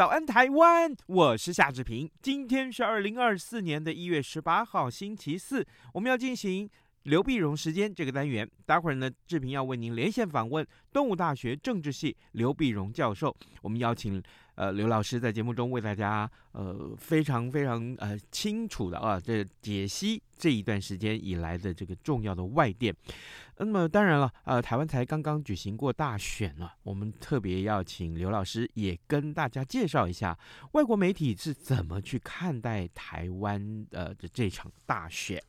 早安台湾，我是夏志平。今天是二零二四年的一月十八号，星期四，我们要进行。刘碧荣时间这个单元，待会儿呢，志平要为您连线访问动物大学政治系刘碧荣教授。我们邀请呃刘老师在节目中为大家呃非常非常呃清楚的啊这解析这一段时间以来的这个重要的外电。那么当然了，呃台湾才刚刚举行过大选了，我们特别要请刘老师也跟大家介绍一下外国媒体是怎么去看待台湾呃的这场大选。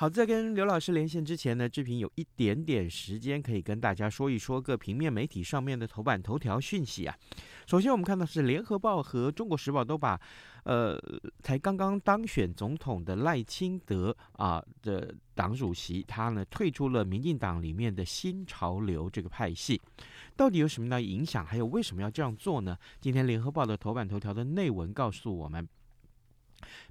好，在跟刘老师连线之前呢，志平有一点点时间可以跟大家说一说各平面媒体上面的头版头条讯息啊。首先，我们看到是《联合报》和《中国时报》都把，呃，才刚刚当选总统的赖清德啊的党主席，他呢退出了民进党里面的新潮流这个派系，到底有什么样的影响？还有为什么要这样做呢？今天《联合报》的头版头条的内文告诉我们。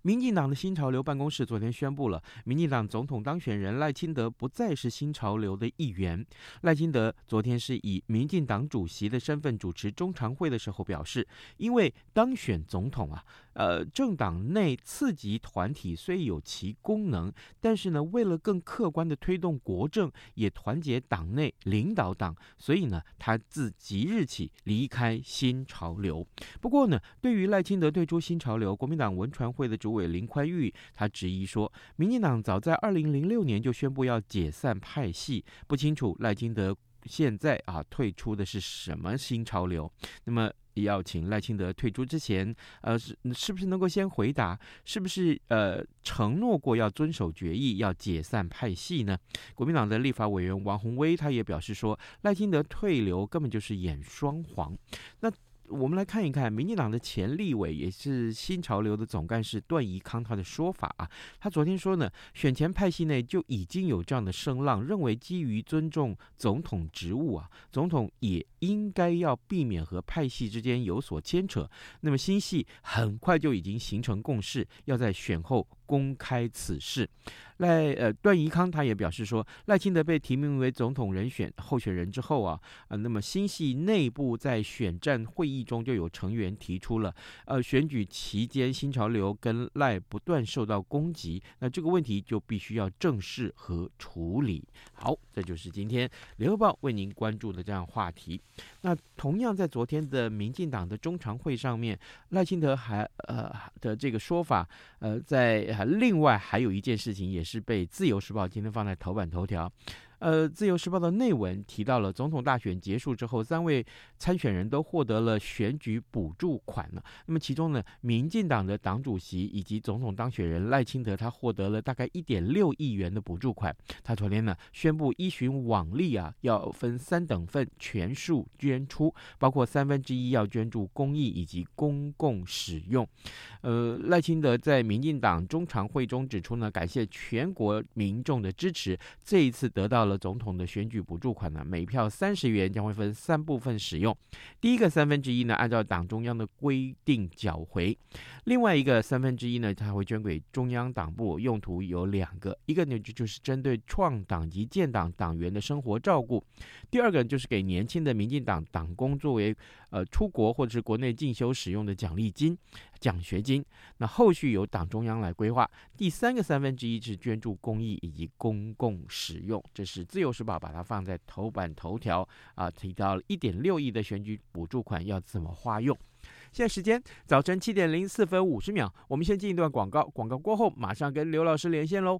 民进党的新潮流办公室昨天宣布了，民进党总统当选人赖清德不再是新潮流的一员。赖清德昨天是以民进党主席的身份主持中常会的时候表示，因为当选总统啊。呃，政党内次级团体虽有其功能，但是呢，为了更客观地推动国政，也团结党内领导党，所以呢，他自即日起离开新潮流。不过呢，对于赖清德退出新潮流，国民党文传会的主委林宽裕他质疑说，民进党早在二零零六年就宣布要解散派系，不清楚赖清德现在啊退出的是什么新潮流。那么。要请赖清德退出之前，呃，是是不是能够先回答，是不是呃承诺过要遵守决议，要解散派系呢？国民党的立法委员王宏威他也表示说，赖清德退流根本就是演双簧。那。我们来看一看民进党的前立委，也是新潮流的总干事段宜康他的说法啊。他昨天说呢，选前派系内就已经有这样的声浪，认为基于尊重总统职务啊，总统也应该要避免和派系之间有所牵扯。那么新系很快就已经形成共识，要在选后。公开此事，赖呃段宜康他也表示说，赖清德被提名为总统人选候选人之后啊，呃，那么新系内部在选战会议中就有成员提出了，呃，选举期间新潮流跟赖不断受到攻击，那这个问题就必须要正视和处理。好，这就是今天联合报为您关注的这样话题。那同样在昨天的民进党的中常会上面，赖清德还呃的这个说法，呃，在。另外还有一件事情，也是被《自由时报》今天放在头版头条。呃，《自由时报》的内文提到了，总统大选结束之后，三位参选人都获得了选举补助款了。那么其中呢，民进党的党主席以及总统当选人赖清德，他获得了大概一点六亿元的补助款。他昨天呢宣布依循往例啊，要分三等份全数捐出，包括三分之一要捐助公益以及公共使用。呃，赖清德在民进党中常会中指出呢，感谢全国民众的支持，这一次得到。了总统的选举补助款呢，每票三十元，将会分三部分使用。第一个三分之一呢，按照党中央的规定缴回；另外一个三分之一呢，它会捐给中央党部，用途有两个，一个呢就就是针对创党及建党党员的生活照顾；第二个就是给年轻的民进党党工作为呃出国或者是国内进修使用的奖励金。奖学金，那后续由党中央来规划。第三个三分之一是捐助公益以及公共使用，这是自由时报把它放在头版头条啊，提到了一点六亿的选举补助款要怎么花用。现在时间早晨七点零四分五十秒，我们先进一段广告，广告过后马上跟刘老师连线喽。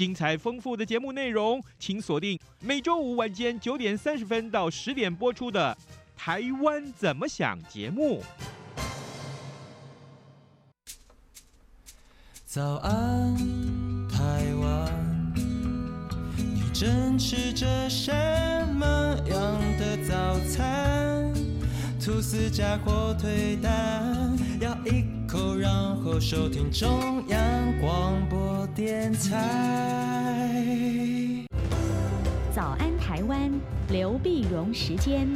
精彩丰富的节目内容，请锁定每周五晚间九点三十分到十点播出的《台湾怎么想》节目。早安，台湾，你正吃着什么样的早餐？吐司加火腿蛋，咬一口，然后收听中央广播电台。早安，台湾，刘碧荣时间。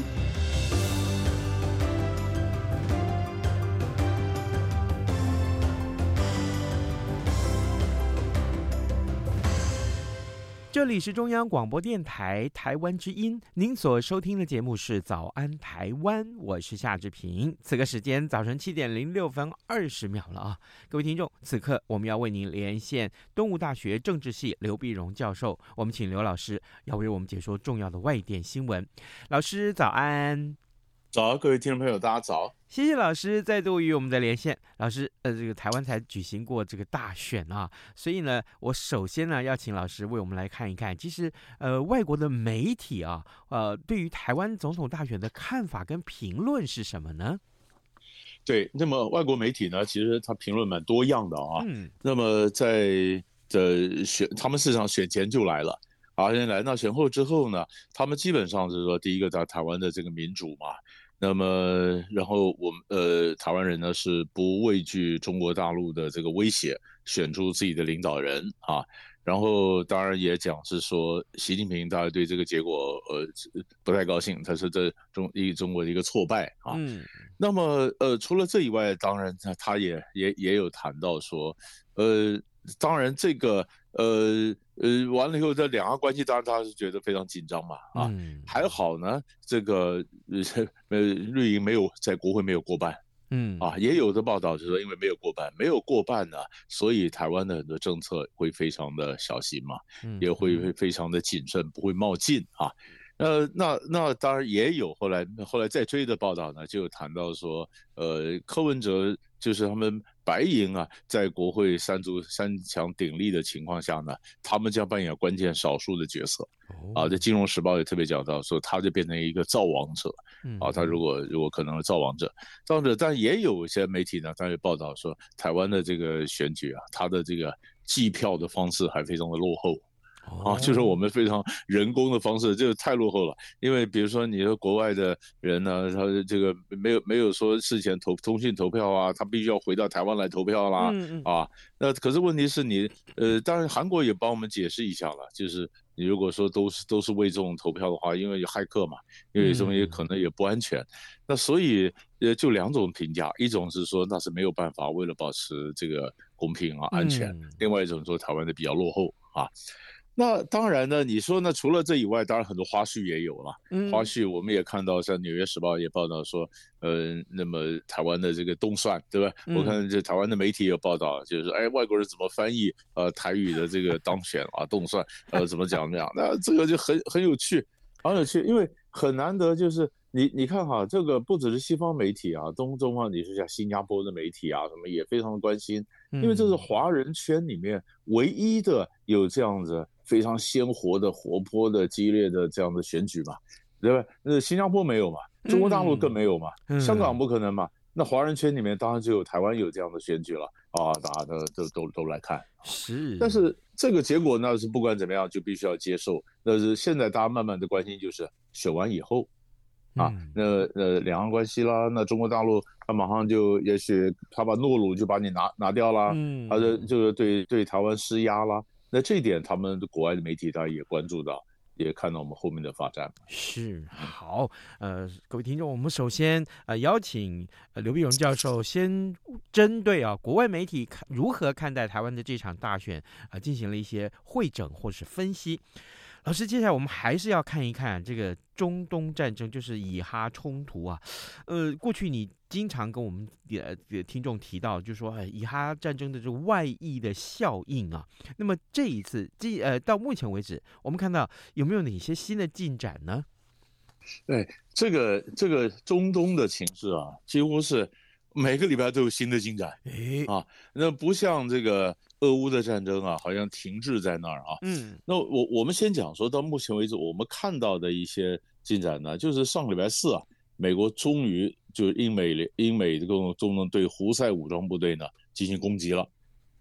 这里是中央广播电台台湾之音，您所收听的节目是《早安台湾》，我是夏志平。此刻时间早晨七点零六分二十秒了啊，各位听众，此刻我们要为您连线东吴大学政治系刘碧荣教授，我们请刘老师要为我们解说重要的外电新闻。老师早安。早，各位听众朋友，大家早！谢谢老师再度与我们的连线。老师，呃，这个台湾才举行过这个大选啊，所以呢，我首先呢要请老师为我们来看一看，其实呃，外国的媒体啊，呃，对于台湾总统大选的看法跟评论是什么呢？对，那么外国媒体呢，其实他评论蛮多样的啊。嗯。那么在的选，他们事实上选前就来了，而且来到选后之后呢，他们基本上就是说，第一个在台湾的这个民主嘛。那么，然后我们呃，台湾人呢是不畏惧中国大陆的这个威胁，选出自己的领导人啊。然后当然也讲是说，习近平大概对这个结果呃不太高兴，他是这中一中国的一个挫败啊。嗯。那么呃，除了这以外，当然他他也也也有谈到说，呃，当然这个呃。呃，完了以后，这两岸关系当然他是觉得非常紧张嘛，啊，嗯、还好呢，这个呃，呃，绿营没有在国会没有过半，嗯，啊，也有的报道就是说，因为没有过半，没有过半呢，所以台湾的很多政策会非常的小心嘛，嗯、也会会非常的谨慎，不会冒进啊。呃，那那当然也有后来后来再追的报道呢，就有谈到说，呃，柯文哲就是他们白银啊，在国会三足三强鼎立的情况下呢，他们将扮演关键少数的角色。啊，这《金融时报》也特别讲到说，他就变成一个造王者。啊，他如果如果可能造王者，造王者，但也有一些媒体呢，他也报道说，台湾的这个选举啊，他的这个计票的方式还非常的落后。啊，就是我们非常人工的方式，这个太落后了。因为比如说，你说国外的人呢，他这个没有没有说事前投通讯投票啊，他必须要回到台湾来投票啦。嗯嗯。啊，那可是问题是你，呃，当然韩国也帮我们解释一下了，就是你如果说都是都是为这种投票的话，因为有骇客嘛，因为什么也可能也不安全。嗯、那所以呃，就两种评价，一种是说那是没有办法为了保持这个公平啊安全，嗯、另外一种说台湾的比较落后啊。那当然呢，你说呢？除了这以外，当然很多花絮也有了。嗯，花絮我们也看到，像《纽约时报》也报道说，呃，那么台湾的这个动算，对吧？嗯、我看这台湾的媒体也有报道，就是说，哎，外国人怎么翻译呃台语的这个当选啊，动算，呃，怎么讲这样？那这个就很很有趣，很有趣，因为很难得，就是你你看哈，这个不只是西方媒体啊，东中方你说像新加坡的媒体啊，什么也非常的关心，因为这是华人圈里面唯一的有这样子。非常鲜活的、活泼的、激烈的这样的选举嘛，对吧？那新加坡没有嘛，中国大陆更没有嘛，嗯、香港不可能嘛。嗯、那华人圈里面当然就有台湾有这样的选举了啊！大家都都都都来看。是，但是这个结果呢是不管怎么样就必须要接受。那是现在大家慢慢的关心就是选完以后啊，嗯、那呃两岸关系啦，那中国大陆他马上就也许他把诺鲁就把你拿拿掉啦，嗯，他的就是对对台湾施压啦。那这一点，他们国外的媒体当然也关注到，也看到我们后面的发展。是好，呃，各位听众，我们首先呃邀请呃刘必荣教授先针对啊国外媒体看如何看待台湾的这场大选啊、进行了一些会诊或是分析。老师，接下来我们还是要看一看这个中东战争，就是以哈冲突啊。呃，过去你经常跟我们呃听众提到，就是说，哎，以哈战争的这个外溢的效应啊。那么这一次，这呃到目前为止，我们看到有没有哪些新的进展呢？对，这个这个中东的情势啊，几乎是每个礼拜都有新的进展。哎啊，那不像这个。俄乌的战争啊，好像停滞在那儿啊。嗯，那我我们先讲说到目前为止，我们看到的一些进展呢，就是上礼拜四啊，美国终于就是英美英美这个中东对胡塞武装部队呢进行攻击了，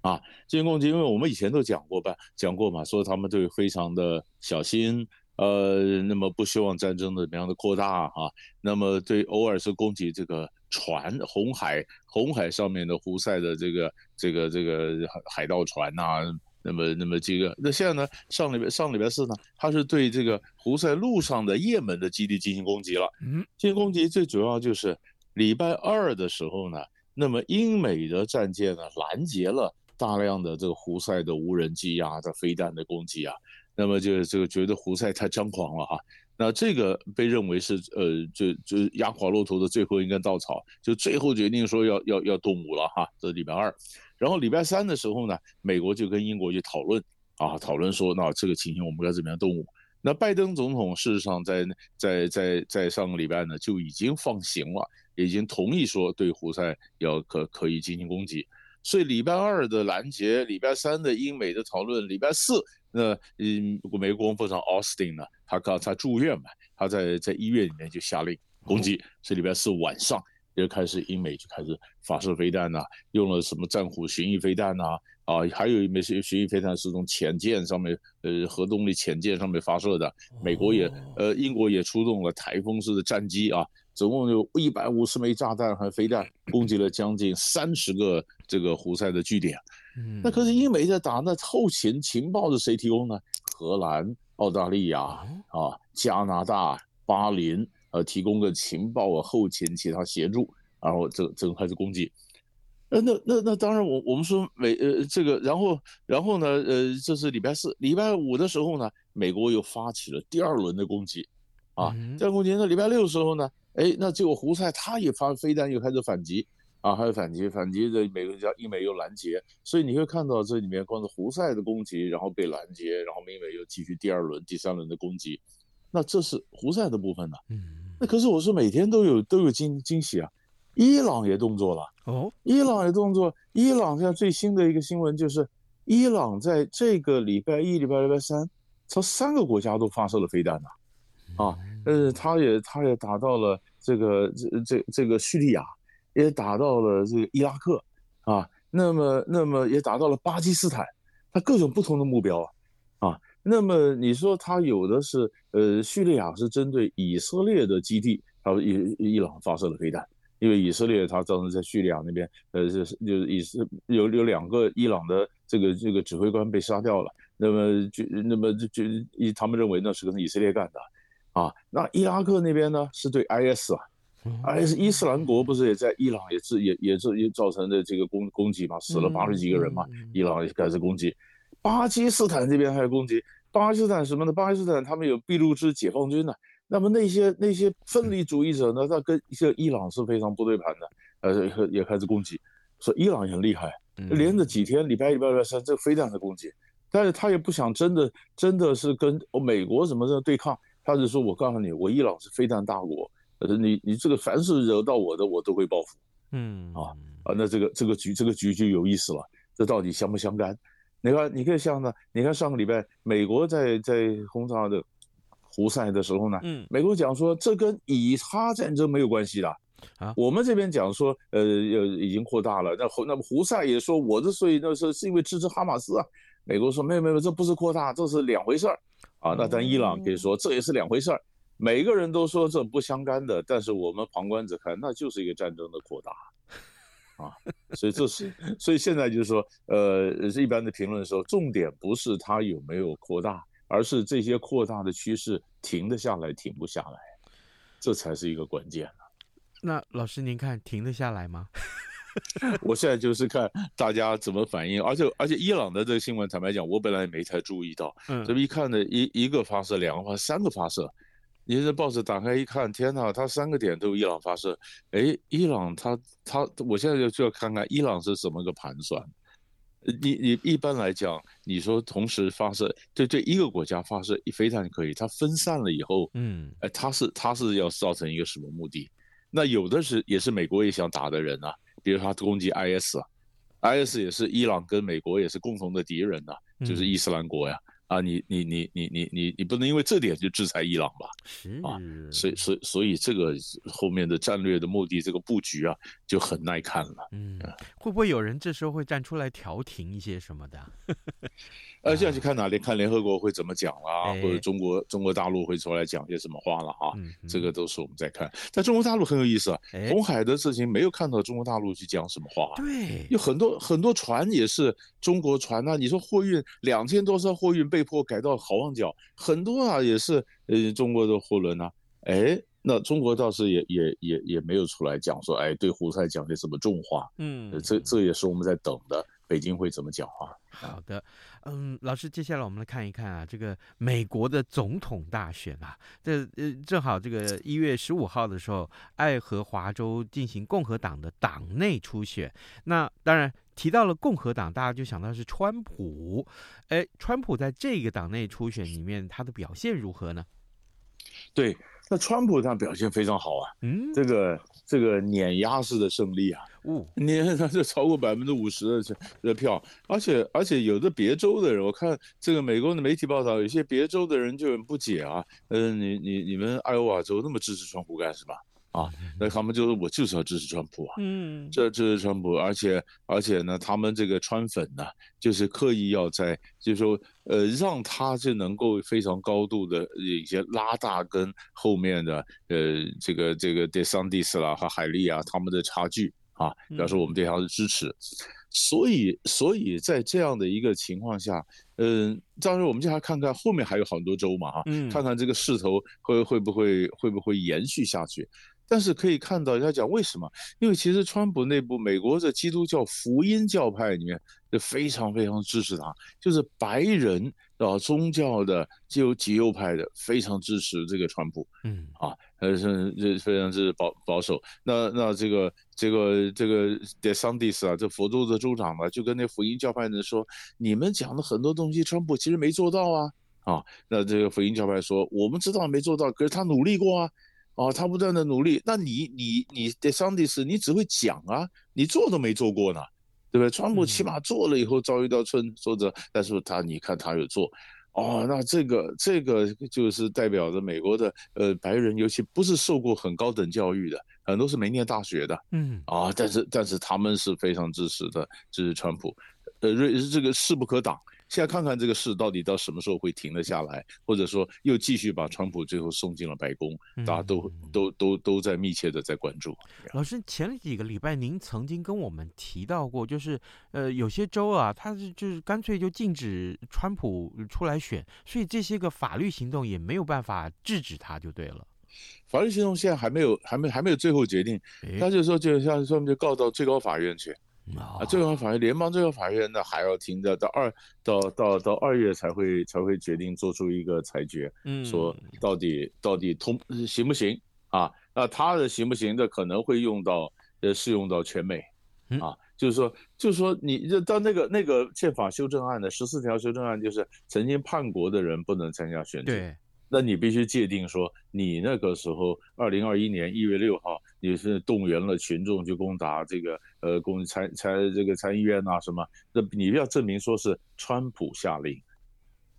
啊，进行攻击，因为我们以前都讲过吧，讲过嘛，说他们对非常的小心，呃，那么不希望战争的怎么样的扩大啊，那么对偶尔是攻击这个。船，红海，红海上面的胡塞的这个这个这个海盗船呐、啊，那么那么这个，那现在呢，上礼拜上礼拜四呢，他是对这个胡塞路上的也门的基地进行攻击了。嗯，进行攻击最主要就是礼拜二的时候呢，那么英美的战舰呢拦截了大量的这个胡塞的无人机啊的飞弹的攻击啊，那么就这个觉得胡塞太张狂了哈。那这个被认为是呃，就就压垮骆驼的最后一根稻草，就最后决定说要要要动武了哈。这礼拜二，然后礼拜三的时候呢，美国就跟英国去讨论啊，讨论说那这个情形我们该怎么样动武？那拜登总统事实上在在在在上个礼拜呢就已经放行了，已经同意说对胡塞要可可以进行攻击。所以礼拜二的拦截，礼拜三的英美的讨论，礼拜四。那嗯，美国国防部长奥斯汀呢，他刚才住院嘛，他在在医院里面就下令攻击，所以礼拜四晚上就开始英美就开始发射飞弹呐，用了什么战虎巡弋飞弹呐，啊，还有一枚巡弋飞弹是从潜舰上面，呃，核动力潜舰上面发射的，美国也，呃，英国也出动了台风式的战机啊，总共有一百五十枚炸弹和飞弹，攻击了将近三十个这个胡塞的据点。嗯，那可是英美在打，那后勤情报是谁提供呢？荷兰、澳大利亚啊、加拿大、巴林，呃，提供个情报啊、后勤其他协助，然后这这个开始攻击。呃，那那那当然我，我我们说美呃这个，然后然后呢，呃，这是礼拜四，礼拜五的时候呢，美国又发起了第二轮的攻击，啊，第二攻击。那礼拜六的时候呢，哎，那结果胡塞他也发飞弹，又开始反击。啊，还有反击，反击的美国叫英美又拦截，所以你会看到这里面光是胡塞的攻击，然后被拦截，然后英美又继续第二轮、第三轮的攻击，那这是胡塞的部分呢。嗯，那可是我说每天都有都有惊惊喜啊，伊朗也动作了哦，伊朗也动作，伊朗现在最新的一个新闻就是，伊朗在这个礼拜一、礼拜二、礼拜三，朝三个国家都发射了飞弹呢，啊，啊呃，他也他也打到了这个这这这个叙利亚。也打到了这个伊拉克，啊，那么那么也打到了巴基斯坦，它各种不同的目标啊，啊，那么你说它有的是呃叙利亚是针对以色列的基地，它伊伊朗发射了飞弹，因为以色列它当时在叙利亚那边，呃是就是以色有有两个伊朗的这个这个指挥官被杀掉了，那么就那么就就以他们认为那是跟以色列干的，啊，那伊拉克那边呢是对 IS 啊。IS 伊斯兰国不是也在伊朗也是也也是也造成的这个攻攻击嘛，死了八十几个人嘛，伊朗也开始攻击，巴基斯坦这边还有攻击，巴基斯坦什么呢？巴基斯坦他们有俾路支解放军呢，那么那些那些分离主义者呢，他跟一些伊朗是非常不对盘的，呃，也开始攻击，说伊朗也很厉害，连着几天礼拜一、礼拜二、三这个飞弹的攻击，但是他也不想真的真的是跟美国什么的对抗，他就说我告诉你，我伊朗是非常大国。你你这个凡是惹到我的，我都会报复。嗯啊啊，那这个这个局这个局就有意思了。这到底相不相干？你看，你可以想呢，你看上个礼拜美国在在轰炸的胡塞的时候呢，嗯，美国讲说这跟以哈战争没有关系的啊。我们这边讲说，呃，呃已经扩大了。那胡那么胡塞也说，我之所以那时候是因为支持哈马斯啊。美国说没有没有，这不是扩大，这是两回事儿啊。那咱伊朗可以说这也是两回事儿。每个人都说这不相干的，但是我们旁观者看，那就是一个战争的扩大，啊，所以这是，所以现在就是说，呃，一般的评论说，重点不是它有没有扩大，而是这些扩大的趋势停得下来，停不下来，这才是一个关键。那老师您看停得下来吗？我现在就是看大家怎么反应，而且而且伊朗的这个新闻，坦白讲，我本来也没太注意到，嗯，这么一看呢，一一个发射，两个发射，三个发射，你这报纸打开一看，天哪，它三个点都伊朗发射，哎，伊朗它它，我现在就就要看看伊朗是怎么个盘算。你你一般来讲，你说同时发射，对对，一个国家发射一飞弹可以，它分散了以后，嗯，哎，它是它是要造成一个什么目的？那有的是也是美国也想打的人啊，比如他攻击 IS 啊，IS 也是伊朗跟美国也是共同的敌人呐、啊，就是伊斯兰国呀。啊，你你你你你你你不能因为这点就制裁伊朗吧？啊，所以所以所以这个后面的战略的目的，这个布局啊就很耐看了。嗯，会不会有人这时候会站出来调停一些什么的？呃，现在去看哪里？看联合国会怎么讲啦，啊，或者中国中国大陆会出来讲些什么话了哈？这个都是我们在看。在中国大陆很有意思啊，红海的事情没有看到中国大陆去讲什么话。对，有很多很多船也是中国船啊，你说货运两千多艘货运被迫改到好望角，很多啊也是呃中国的货轮啊。哎，那中国倒是也也也也没有出来讲说，哎，对胡塞讲些什么重话。嗯，这这也是我们在等的。北京会怎么讲话？好的，嗯，老师，接下来我们来看一看啊，这个美国的总统大选啊，这呃正好这个一月十五号的时候，爱荷华州进行共和党的党内初选。那当然提到了共和党，大家就想到是川普。哎，川普在这个党内初选里面，他的表现如何呢？对，那川普他表现非常好啊，嗯，这个这个碾压式的胜利啊。哦，你看他是超过百分之五十的的票，而且而且有的别州的人，我看这个美国的媒体报道，有些别州的人就很不解啊，嗯，你你你们爱欧瓦州那么支持川普干什么？啊，那他们就是我就是要支持川普啊，嗯，这支持川普，而且而且呢，他们这个川粉呢，就是刻意要在，就是说，呃，让他就能够非常高度的一些拉大跟后面的，呃，这个这个德桑蒂斯啦和海利啊他们的差距。啊，表示我们对他的支持，嗯、所以，所以在这样的一个情况下，嗯，当然我们就还看看后面还有很多州嘛，哈，嗯，看看这个势头会会不会会不会延续下去。但是可以看到，他讲为什么？因为其实川普内部，美国的基督教福音教派里面就非常非常支持他，就是白人啊宗教的就极右派的非常支持这个川普，嗯啊，呃是这非常之保保守。那那这个这个这个 DeSantis 啊，这佛州的州长嘛，就跟那福音教派人说，你们讲的很多东西，川普其实没做到啊啊。那这个福音教派说，我们知道没做到，可是他努力过啊。哦，他不断的努力，那你你你的上帝是，你只会讲啊，你做都没做过呢，对不对？川普起码做了以后遭遇到村说着，但是他你看他有做，哦，那这个这个就是代表着美国的呃白人，尤其不是受过很高等教育的，很多是没念大学的，嗯，啊，但是但是他们是非常支持的，支持川普，呃，瑞这个势不可挡。现在看看这个事到底到什么时候会停得下来，或者说又继续把川普最后送进了白宫，大家都都都都在密切的在关注。老师，前几个礼拜您曾经跟我们提到过，就是呃有些州啊，他是就是干脆就禁止川普出来选，所以这些个法律行动也没有办法制止他，就对了。法律行动现在还没有还没还没有最后决定，他就说就像说就告到最高法院去。啊，最高法院、联邦最高法院呢还要听着，到二到到到二月才会才会决定做出一个裁决，嗯，说到底到底通行不行啊？那他的行不行的可能会用到呃适用到全美，啊，就是说就是说你这到那个那个宪法修正案的十四条修正案，就是曾经叛国的人不能参加选举。对。那你必须界定说，你那个时候，二零二一年一月六号，你是动员了群众去攻打这个呃，公参参这个参议院啊什么？那你要证明说是川普下令，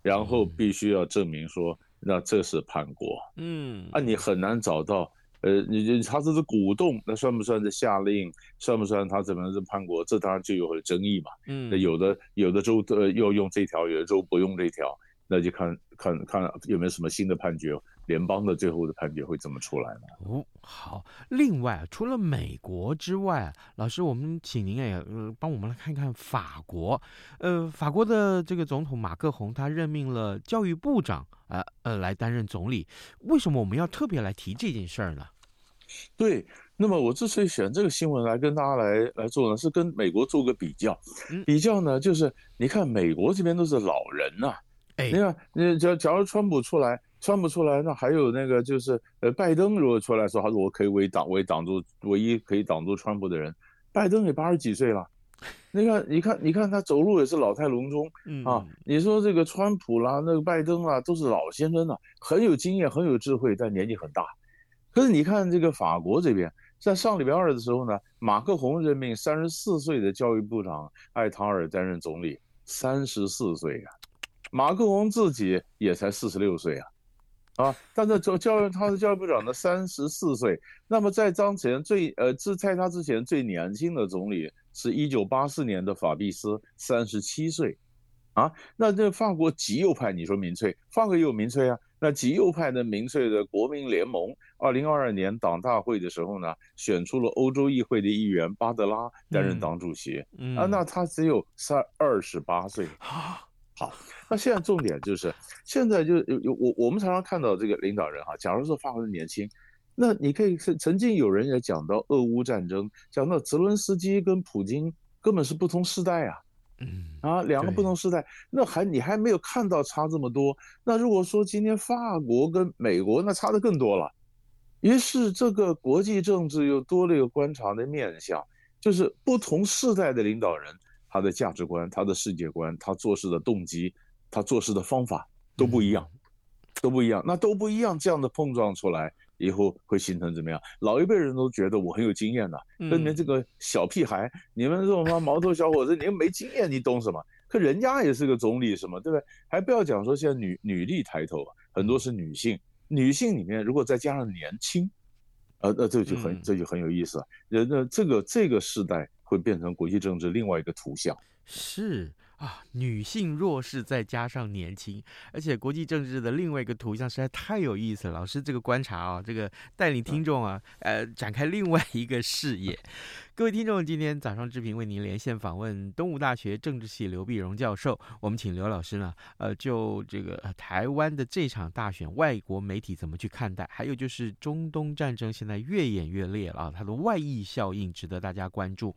然后必须要证明说，那这是叛国。嗯，啊，你很难找到，呃，你你他这是鼓动，那算不算是下令？算不算他怎么是叛国？这当然就有了争议嘛。嗯，那有的有的州呃要用这条，有的州不用这条。那就看看看有没有什么新的判决，联邦的最后的判决会怎么出来呢？哦，好。另外，除了美国之外，老师，我们请您也呃帮我们来看一看法国。呃，法国的这个总统马克宏他任命了教育部长啊呃，呃来担任总理。为什么我们要特别来提这件事儿呢？对。那么我之所以选这个新闻来跟大家来来做呢，是跟美国做个比较。比较呢，就是你看美国这边都是老人呐、啊，哎，你看，你假假如川普出来，川普出来，那还有那个就是呃，拜登如果出来说，他说我可以为挡为挡住唯一可以挡住川普的人，拜登也八十几岁了。你看，你看，你看他走路也是老态龙钟啊。你说这个川普啦，那个拜登啦，都是老先生了，很有经验，很有智慧，但年纪很大。可是你看这个法国这边。在上礼拜二的时候呢，马克宏任命三十四岁的教育部长艾塔尔担任总理，三十四岁啊，马克宏自己也才四十六岁啊，啊，但是教教育他是教育部长的三十四岁，那么在当前最呃，在他之前最年轻的总理是一九八四年的法比斯，三十七岁，啊，那这法国极右派，你说民粹，法国也有民粹啊。那极右派的民粹的国民联盟，二零二二年党大会的时候呢，选出了欧洲议会的议员巴德拉担任党主席。嗯，啊，那他只有三二十八岁。好，那现在重点就是，现在就有有我我们常常看到这个领导人哈，假如说发挥年轻，那你可以曾曾经有人也讲到俄乌战争，讲到泽伦斯基跟普京根本是不同世代啊。嗯啊，两个不同时代，那还你还没有看到差这么多。那如果说今天法国跟美国，那差的更多了。于是这个国际政治又多了一个观察的面向，就是不同世代的领导人，他的价值观、他的世界观、他做事的动机、他做事的方法都不一样，都不一样。那都不一样，这样的碰撞出来。以后会形成怎么样？老一辈人都觉得我很有经验的，跟你们这个小屁孩，你们这种什么毛头小伙子，你们没经验，你懂什么？可人家也是个总理，什么对不对？还不要讲说现在女女力抬头，很多是女性，女性里面如果再加上年轻，呃，那这就很这就很有意思了。人那这个这个时代会变成国际政治另外一个图像。是。啊，女性弱势再加上年轻，而且国际政治的另外一个图像实在太有意思了。老师这个观察啊，这个带领听众啊，呃，展开另外一个视野。各位听众，今天早上志平为您连线访问东吴大学政治系刘碧荣教授。我们请刘老师呢，呃，就这个台湾的这场大选，外国媒体怎么去看待？还有就是中东战争现在越演越烈了啊，它的外溢效应值得大家关注。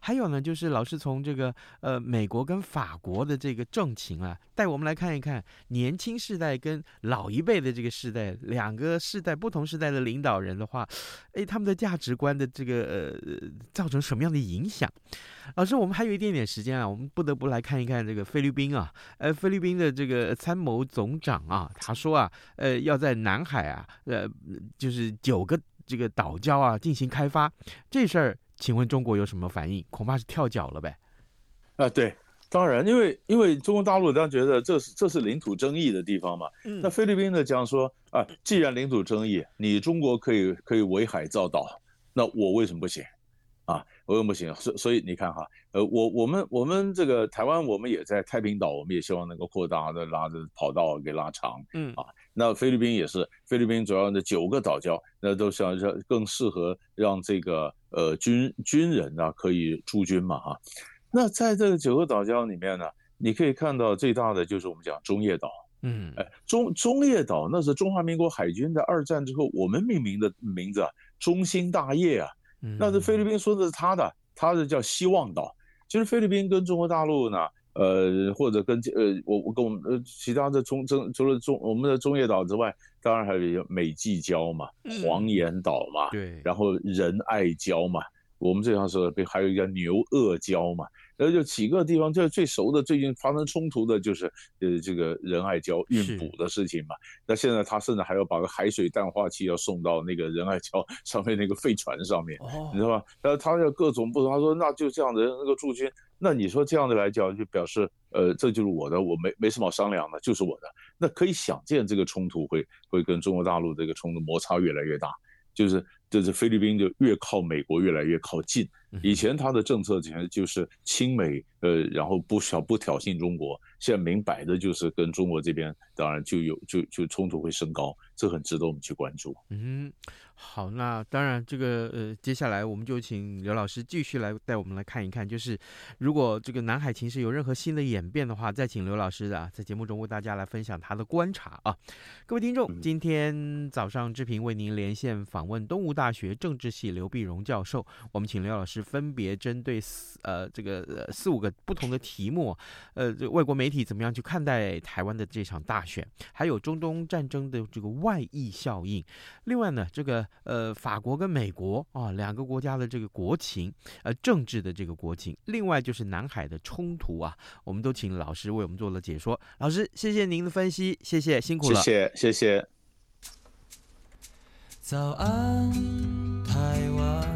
还有呢，就是老师从这个呃美国跟法国的这个政情啊，带我们来看一看年轻世代跟老一辈的这个世代，两个世代不同世代的领导人的话，哎，他们的价值观的这个呃造成什么样的影响？老师，我们还有一点点时间啊，我们不得不来看一看这个菲律宾啊，呃，菲律宾的这个参谋总长啊，他说啊，呃，要在南海啊，呃，就是九个这个岛礁啊进行开发，这事儿。请问中国有什么反应？恐怕是跳脚了呗。啊，对，当然，因为因为中国大陆当然觉得这是这是领土争议的地方嘛。嗯。那菲律宾呢讲说啊，既然领土争议，你中国可以可以围海造岛，那我为什么不行？啊，我为什么不行？所所以你看哈，呃，我我们我们这个台湾，我们也在太平岛，我们也希望能够扩大的拉着跑道给拉长。嗯。啊。那菲律宾也是，菲律宾主要的九个岛礁，那都想让更适合让这个呃军军人啊可以驻军嘛哈。那在这个九个岛礁里面呢，你可以看到最大的就是我们讲中业岛，嗯，哎，中中业岛那是中华民国海军在二战之后我们命名的名字啊，中兴大业啊，那是菲律宾说的是他的，他的叫希望岛。其实菲律宾跟中国大陆呢。呃，或者跟呃，我我跟我们呃，其他的中中除了中我们的中业岛之外，当然还有一个美济礁嘛，黄岩岛嘛，对，然后仁爱礁嘛，我们这趟是被，还有一个牛轭礁嘛。然后就几个地方，就最熟的，最近发生冲突的就是，呃，这个仁爱礁运补的事情嘛。那现在他甚至还要把个海水淡化器要送到那个仁爱礁上面那个废船上面，哦、你知道吧？然后他要各种不同，他说那就这样的那个驻军，那你说这样的来讲，就表示，呃，这就是我的，我没没什么好商量的，就是我的。那可以想见，这个冲突会会跟中国大陆这个冲突摩擦越来越大，就是。就是菲律宾就越靠美国越来越靠近，以前他的政策其实就是亲美，呃，然后不小不挑衅中国，现在明摆的就是跟中国这边当然就有就就冲突会升高，这很值得我们去关注。嗯，好，那当然，这个呃，接下来我们就请刘老师继续来带我们来看一看，就是如果这个南海情势有任何新的演变的话，再请刘老师啊，在节目中为大家来分享他的观察啊。各位听众，今天早上志平为您连线访问东吴大学政治系刘碧荣教授，我们请刘老师分别针对四呃这个呃四五个不同的题目，呃，外国媒体怎么样去看待台湾的这场大选，还有中东战争的这个外溢效应，另外呢，这个。呃，法国跟美国啊，两个国家的这个国情，呃，政治的这个国情，另外就是南海的冲突啊，我们都请老师为我们做了解说。老师，谢谢您的分析，谢谢，辛苦了。谢谢，谢谢。早安，台湾，你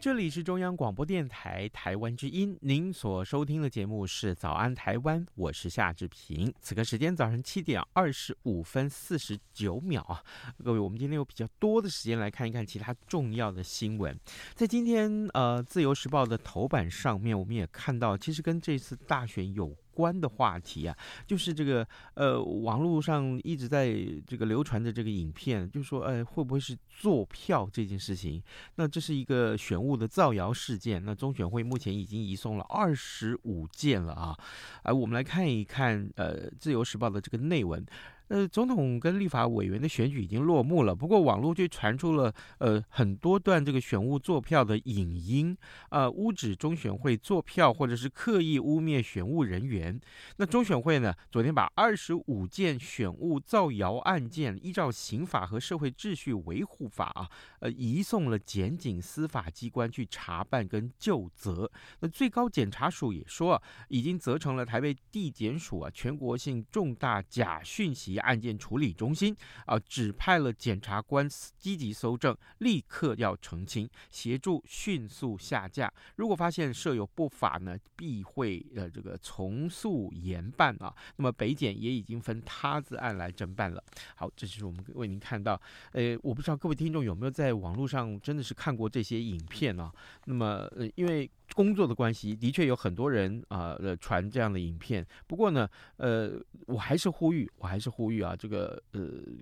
这里是中央广播电台台湾之音，您所收听的节目是《早安台湾》，我是夏志平。此刻时间早上七点二十五分四十九秒啊，各位，我们今天有比较多的时间来看一看其他重要的新闻。在今天呃，《自由时报》的头版上面，我们也看到，其实跟这次大选有关的话题啊，就是这个呃，网络上一直在这个流传着这个影片，就说，呃，会不会是坐票这件事情？那这是一个选务的造谣事件。那中选会目前已经移送了二十五件了啊，哎我们来看一看呃，《自由时报》的这个内文。呃，总统跟立法委员的选举已经落幕了，不过网络却传出了呃很多段这个选务作票的影音，呃，污指中选会作票或者是刻意污蔑选务人员。那中选会呢，昨天把二十五件选务造谣案件，依照刑法和社会秩序维护法啊，呃，移送了检警司法机关去查办跟究责。那最高检察署也说，已经责成了台北地检署啊，全国性重大假讯息。案件处理中心啊，指派了检察官积极搜证，立刻要澄清，协助迅速下架。如果发现设有不法呢，必会呃这个从速严办啊。那么北检也已经分他字案来侦办了。好，这就是我们为您看到。呃，我不知道各位听众有没有在网络上真的是看过这些影片？啊？那么呃，因为。工作的关系，的确有很多人啊，传这样的影片。不过呢，呃，我还是呼吁，我还是呼吁啊，这个呃，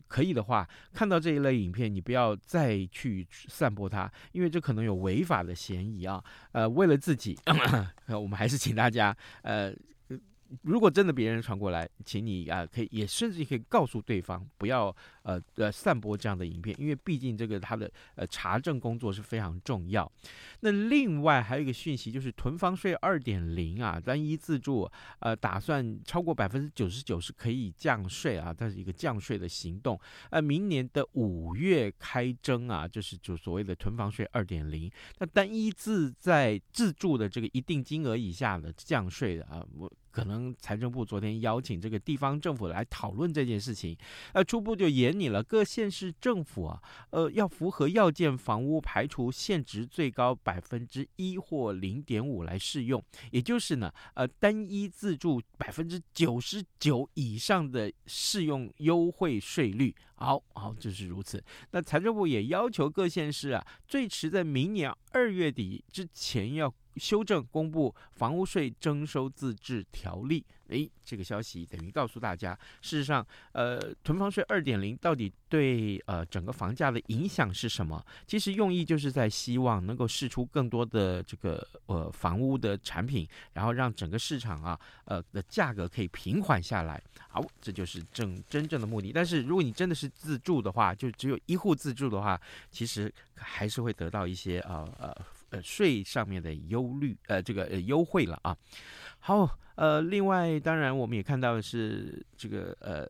可以的话，看到这一类影片，你不要再去散播它，因为这可能有违法的嫌疑啊。呃，为了自己，我们还是请大家呃。如果真的别人传过来，请你啊，可以也甚至可以告诉对方不要呃呃散播这样的影片，因为毕竟这个他的呃查证工作是非常重要。那另外还有一个讯息就是囤房税二点零啊，单一自住呃打算超过百分之九十九是可以降税啊，它是一个降税的行动。呃，明年的五月开征啊，就是就所谓的囤房税二点零。那单一自在自住的这个一定金额以下的降税的啊，我。可能财政部昨天邀请这个地方政府来讨论这件事情，呃，初步就研拟了各县市政府啊，呃，要符合要件房屋排除现值最高百分之一或零点五来适用，也就是呢，呃，单一自住百分之九十九以上的适用优惠税率。好好，就是如此。那财政部也要求各县市啊，最迟在明年二月底之前要。修正公布房屋税征收自治条例，诶，这个消息等于告诉大家，事实上，呃，囤房税二点零到底对呃整个房价的影响是什么？其实用意就是在希望能够试出更多的这个呃房屋的产品，然后让整个市场啊呃的价格可以平缓下来。好，这就是正真正的目的。但是如果你真的是自住的话，就只有一户自住的话，其实还是会得到一些呃呃。税上面的忧虑，呃，这个优惠了啊。好，呃，另外，当然我们也看到的是这个呃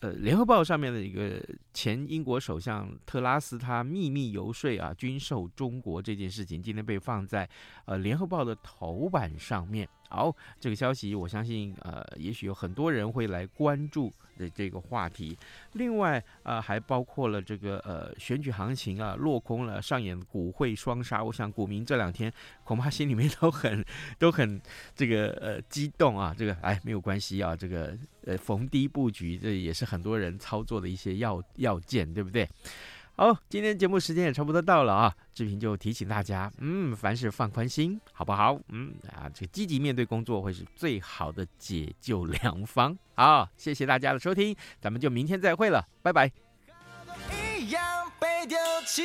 呃，联合报上面的一个前英国首相特拉斯他秘密游说啊，军售中国这件事情，今天被放在呃联合报的头版上面好，这个消息我相信，呃，也许有很多人会来关注的这个话题。另外，呃，还包括了这个呃选举行情啊落空了，上演股汇双杀。我想股民这两天恐怕心里面都很都很这个呃激动啊。这个哎没有关系啊，这个呃逢低布局，这也是很多人操作的一些要要件，对不对？好，今天节目时间也差不多到了啊，志平就提醒大家，嗯，凡事放宽心，好不好？嗯啊，这个积极面对工作会是最好的解救良方。好，谢谢大家的收听，咱们就明天再会了，拜拜。一样被丢弃